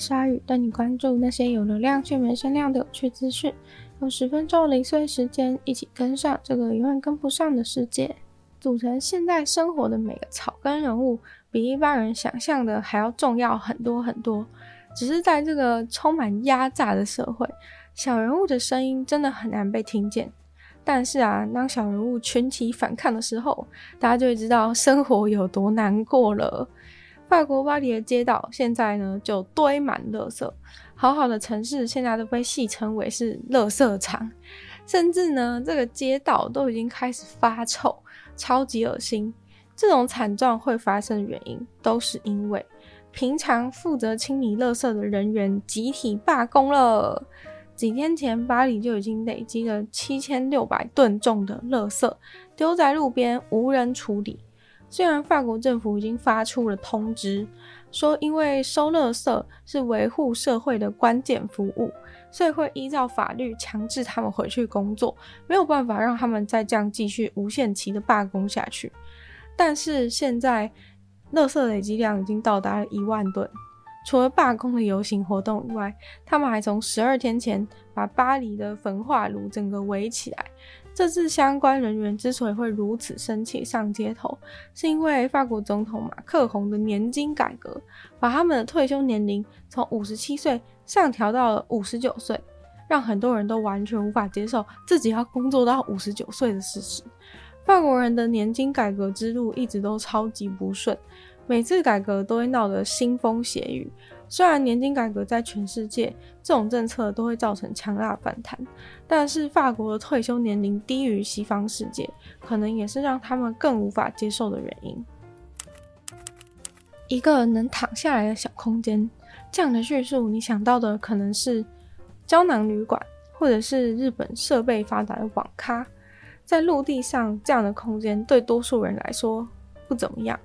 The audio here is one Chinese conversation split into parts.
鲨鱼，带你关注那些有流量却没声量的有趣资讯。用十分钟零碎时间，一起跟上这个永远跟不上的世界。组成现代生活的每个草根人物，比一般人想象的还要重要很多很多。只是在这个充满压榨的社会，小人物的声音真的很难被听见。但是啊，当小人物群起反抗的时候，大家就会知道生活有多难过了。法国巴黎的街道现在呢，就堆满垃圾，好好的城市现在都被戏称为是垃圾场，甚至呢，这个街道都已经开始发臭。超级恶心！这种惨状会发生的原因，都是因为平常负责清理垃圾的人员集体罢工了。几天前，巴黎就已经累积了七千六百吨重的垃圾丢在路边，无人处理。虽然法国政府已经发出了通知，说因为收垃圾是维护社会的关键服务。所以会依照法律强制他们回去工作，没有办法让他们再这样继续无限期的罢工下去。但是现在，垃圾累积量已经到达了一万吨。除了罢工的游行活动以外，他们还从十二天前把巴黎的焚化炉整个围起来。这次相关人员之所以会如此生气上街头，是因为法国总统马克宏的年金改革，把他们的退休年龄从五十七岁上调到了五十九岁，让很多人都完全无法接受自己要工作到五十九岁的事实。法国人的年金改革之路一直都超级不顺，每次改革都会闹得腥风血雨。虽然年金改革在全世界这种政策都会造成强大反弹，但是法国的退休年龄低于西方世界，可能也是让他们更无法接受的原因。一个能躺下来的小空间，这样的叙述，你想到的可能是胶囊旅馆，或者是日本设备发达的网咖。在陆地上，这样的空间对多数人来说不怎么样。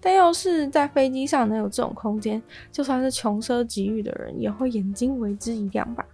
但要是在飞机上能有这种空间，就算是穷奢极欲的人也会眼睛为之一亮吧。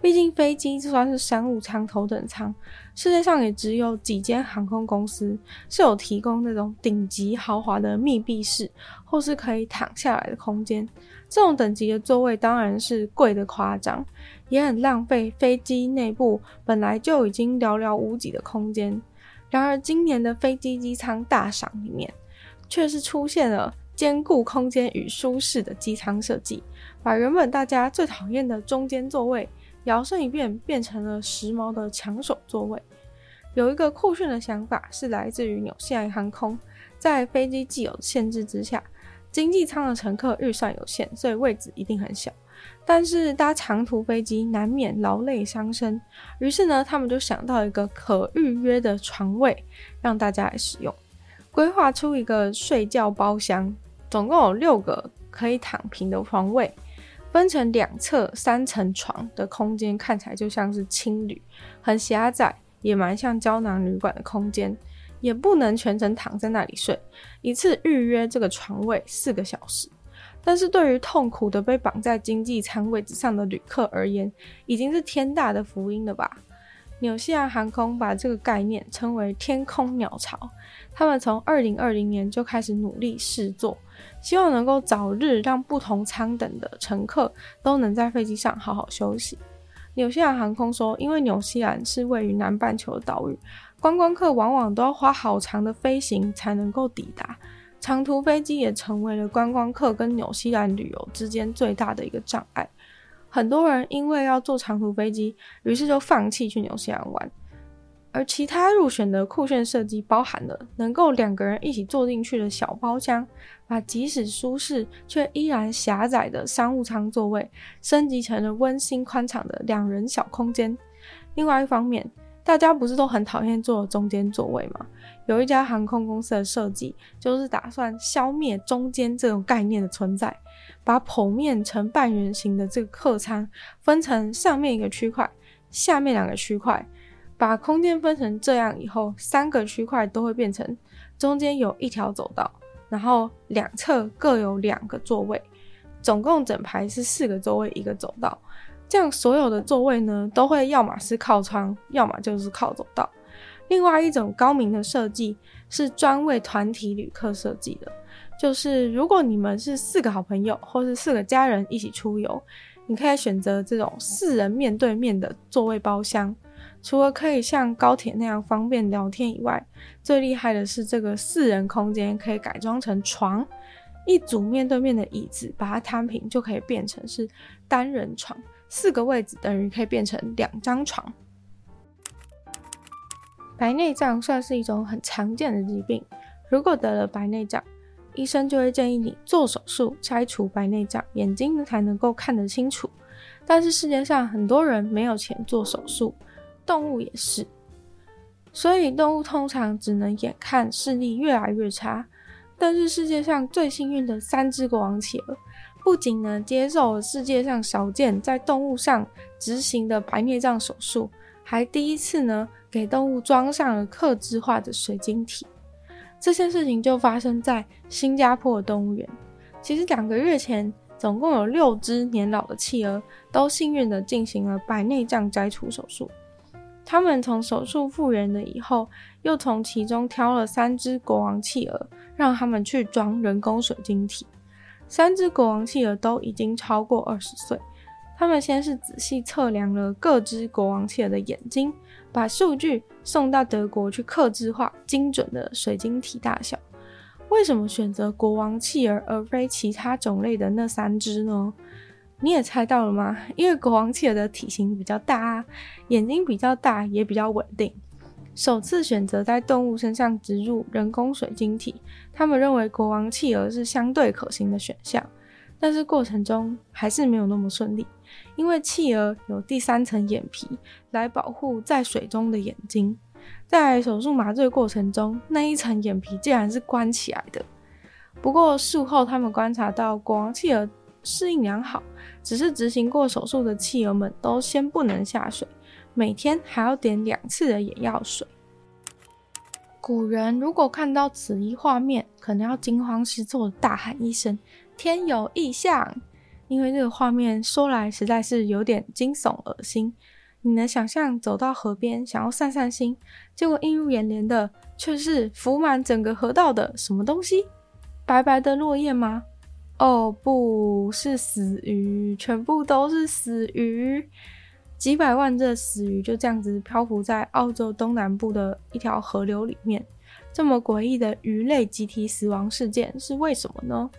毕竟飞机就算是商务舱、头等舱，世界上也只有几间航空公司是有提供那种顶级豪华的密闭式或是可以躺下来的空间。这种等级的座位当然是贵得夸张，也很浪费飞机内部本来就已经寥寥无几的空间。然而，今年的飞机机舱大赏里面，却是出现了兼顾空间与舒适的机舱设计，把原本大家最讨厌的中间座位摇身一变，变成了时髦的抢手座位。有一个酷炫的想法是来自于纽西兰航空，在飞机既有限制之下，经济舱的乘客预算有限，所以位置一定很小。但是搭长途飞机难免劳累伤身，于是呢，他们就想到一个可预约的床位，让大家来使用。规划出一个睡觉包厢，总共有六个可以躺平的床位，分成两侧三层床的空间，看起来就像是青旅，很狭窄，也蛮像胶囊旅馆的空间，也不能全程躺在那里睡，一次预约这个床位四个小时。但是对于痛苦的被绑在经济舱位置上的旅客而言，已经是天大的福音了吧？纽西兰航空把这个概念称为“天空鸟巢”。他们从二零二零年就开始努力试做，希望能够早日让不同舱等的乘客都能在飞机上好好休息。纽西兰航空说，因为纽西兰是位于南半球的岛屿，观光客往往都要花好长的飞行才能够抵达，长途飞机也成为了观光客跟纽西兰旅游之间最大的一个障碍。很多人因为要坐长途飞机，于是就放弃去纽西兰玩。而其他入选的酷炫设计包含了能够两个人一起坐进去的小包厢，把即使舒适却依然狭窄的商务舱座位升级成了温馨宽敞的两人小空间。另外一方面，大家不是都很讨厌坐中间座位吗？有一家航空公司的设计就是打算消灭中间这种概念的存在，把剖面成半圆形的这个客舱分成上面一个区块，下面两个区块，把空间分成这样以后，三个区块都会变成中间有一条走道，然后两侧各有两个座位，总共整排是四个座位一个走道。这样所有的座位呢，都会要么是靠窗，要么就是靠走道。另外一种高明的设计是专为团体旅客设计的，就是如果你们是四个好朋友或是四个家人一起出游，你可以选择这种四人面对面的座位包厢。除了可以像高铁那样方便聊天以外，最厉害的是这个四人空间可以改装成床，一组面对面的椅子把它摊平就可以变成是单人床。四个位置等于可以变成两张床。白内障算是一种很常见的疾病，如果得了白内障，医生就会建议你做手术拆除白内障，眼睛才能够看得清楚。但是世界上很多人没有钱做手术，动物也是，所以动物通常只能眼看视力越来越差。但是世界上最幸运的三只国王企鹅。不仅呢接受世界上少见在动物上执行的白内障手术，还第一次呢给动物装上了客制化的水晶体。这件事情就发生在新加坡动物园。其实两个月前，总共有六只年老的企鹅都幸运地进行了白内障摘除手术。他们从手术复原了以后，又从其中挑了三只国王企鹅，让他们去装人工水晶体。三只国王企鹅都已经超过二十岁。他们先是仔细测量了各只国王企鹅的眼睛，把数据送到德国去刻制化精准的水晶体大小。为什么选择国王企鹅而非其他种类的那三只呢？你也猜到了吗？因为国王企鹅的体型比较大，眼睛比较大，也比较稳定。首次选择在动物身上植入人工水晶体，他们认为国王企鹅是相对可行的选项，但是过程中还是没有那么顺利，因为企鹅有第三层眼皮来保护在水中的眼睛，在手术麻醉过程中，那一层眼皮竟然是关起来的。不过术后他们观察到国王企鹅适应良好，只是执行过手术的企鹅们都先不能下水。每天还要点两次的眼药水。古人如果看到此一画面，可能要惊慌失措的大喊一声“天有异象”，因为这个画面说来实在是有点惊悚恶心。你能想象走到河边想要散散心，结果映入眼帘的却是浮满整个河道的什么东西？白白的落叶吗？哦，不是死鱼，全部都是死鱼。几百万只死鱼就这样子漂浮在澳洲东南部的一条河流里面，这么诡异的鱼类集体死亡事件是为什么呢？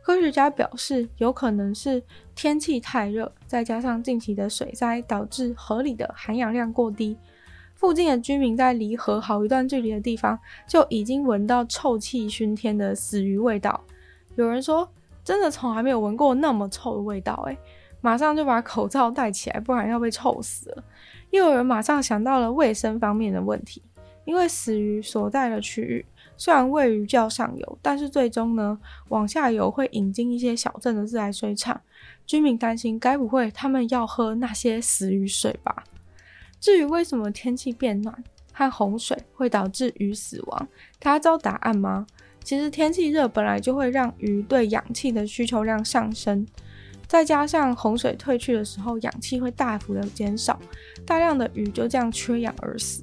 科学家表示，有可能是天气太热，再加上近期的水灾导致河里的含氧量过低，附近的居民在离河好一段距离的地方就已经闻到臭气熏天的死鱼味道。有人说，真的从来没有闻过那么臭的味道，诶。马上就把口罩戴起来，不然要被臭死了。又有人马上想到了卫生方面的问题，因为死鱼所在的区域虽然位于较上游，但是最终呢，往下游会引进一些小镇的自来水厂。居民担心，该不会他们要喝那些死鱼水吧？至于为什么天气变暖和洪水会导致鱼死亡，大家知道答案吗？其实天气热本来就会让鱼对氧气的需求量上升。再加上洪水退去的时候，氧气会大幅的减少，大量的鱼就这样缺氧而死。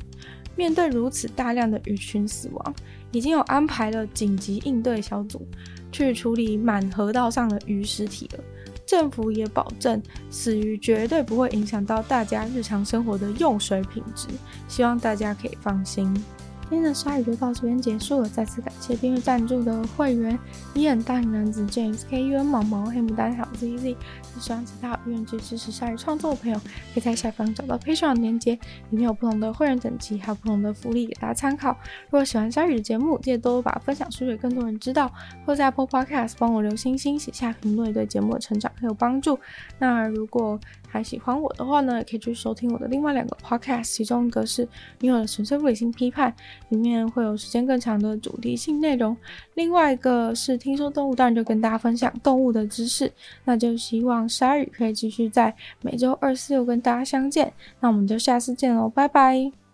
面对如此大量的鱼群死亡，已经有安排了紧急应对小组去处理满河道上的鱼尸体了。政府也保证死鱼绝对不会影响到大家日常生活的用水品质，希望大家可以放心。今天的鲨鱼就到这边结束了，再次感谢订阅赞助的会员：伊恩、大男子 James、K U N、毛毛、黑牡丹、小 Z Z。喜欢其他有愿意支持鲨鱼创作的朋友，可以在下方找到 Patreon 的链接，里面有不同的会员等级，还有不同的福利给大家参考。如果喜欢鲨鱼的节目，记得多多把分享出去，更多人知道。或在 Apple Podcast 帮我留星星，写下评论，对节目的成长很有帮助。那如果还喜欢我的话呢，也可以去收听我的另外两个 podcast，其中一个是《女友的纯粹理性批判》，里面会有时间更长的主题性内容；另外一个是听说动物，当然就跟大家分享动物的知识。那就希望鲨鱼可以继续在每周二四六跟大家相见。那我们就下次见喽，拜拜。